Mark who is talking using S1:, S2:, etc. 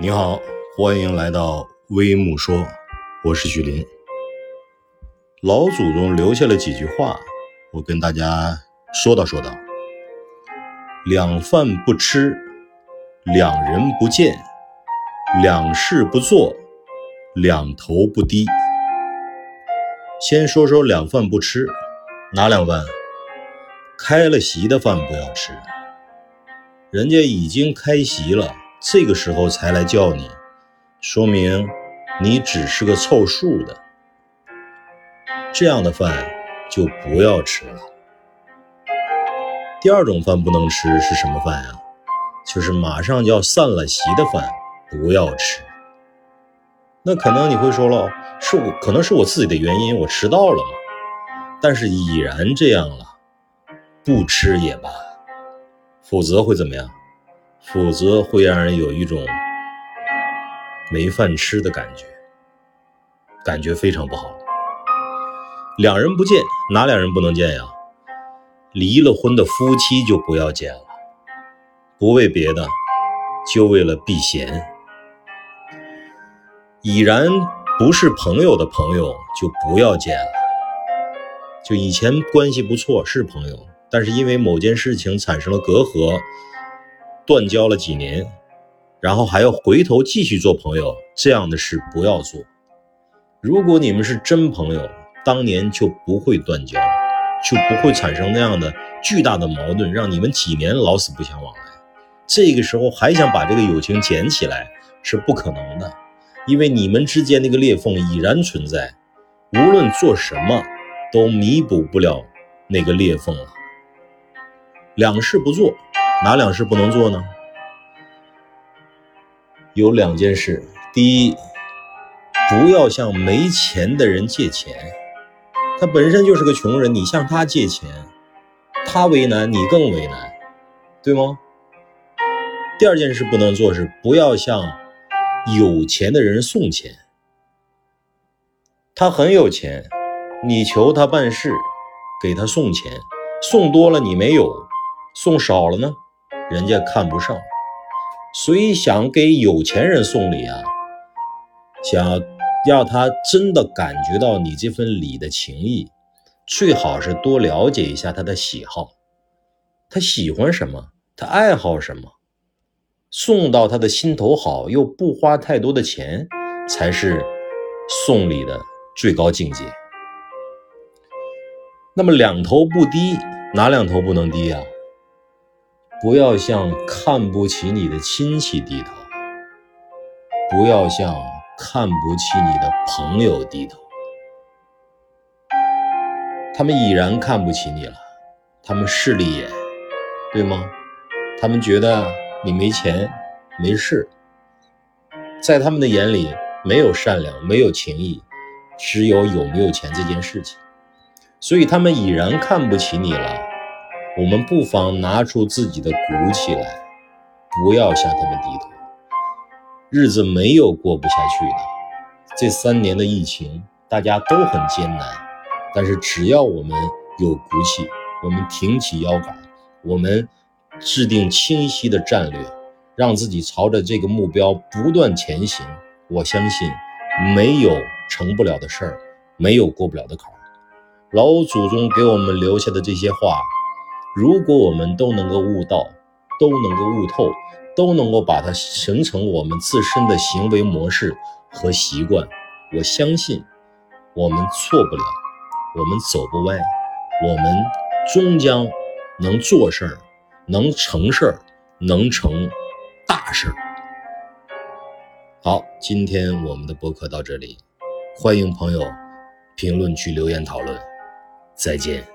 S1: 你好，欢迎来到微木说，我是许林。老祖宗留下了几句话，我跟大家说道说道：两饭不吃，两人不见，两事不做，两头不低。先说说两饭不吃，哪两饭？开了席的饭不要吃，人家已经开席了，这个时候才来叫你，说明你只是个凑数的。这样的饭就不要吃了。第二种饭不能吃是什么饭呀？就是马上要散了席的饭，不要吃。那可能你会说了，是我可能是我自己的原因，我迟到了嘛。但是已然这样了。不吃也罢，否则会怎么样？否则会让人有一种没饭吃的感觉，感觉非常不好。两人不见，哪两人不能见呀？离了婚的夫妻就不要见了，不为别的，就为了避嫌。已然不是朋友的朋友就不要见了，就以前关系不错是朋友。但是因为某件事情产生了隔阂，断交了几年，然后还要回头继续做朋友，这样的事不要做。如果你们是真朋友，当年就不会断交，就不会产生那样的巨大的矛盾，让你们几年老死不相往来。这个时候还想把这个友情捡起来是不可能的，因为你们之间那个裂缝已然存在，无论做什么都弥补不了那个裂缝了。两事不做，哪两事不能做呢？有两件事。第一，不要向没钱的人借钱，他本身就是个穷人，你向他借钱，他为难你更为难，对吗？第二件事不能做是不要向有钱的人送钱，他很有钱，你求他办事，给他送钱，送多了你没有。送少了呢，人家看不上，所以想给有钱人送礼啊，想要他真的感觉到你这份礼的情谊，最好是多了解一下他的喜好，他喜欢什么，他爱好什么，送到他的心头好，又不花太多的钱，才是送礼的最高境界。那么两头不低，哪两头不能低啊？不要向看不起你的亲戚低头，不要向看不起你的朋友低头。他们已然看不起你了，他们势利眼，对吗？他们觉得你没钱没事，在他们的眼里没有善良，没有情义，只有有没有钱这件事情，所以他们已然看不起你了。我们不妨拿出自己的骨气来，不要向他们低头。日子没有过不下去的。这三年的疫情，大家都很艰难，但是只要我们有骨气，我们挺起腰杆，我们制定清晰的战略，让自己朝着这个目标不断前行。我相信，没有成不了的事儿，没有过不了的坎儿。老祖宗给我们留下的这些话。如果我们都能够悟道，都能够悟透，都能够把它形成我们自身的行为模式和习惯，我相信我们错不了，我们走不歪，我们终将能做事儿，能成事儿，能成大事儿。好，今天我们的播客到这里，欢迎朋友评论区留言讨论，再见。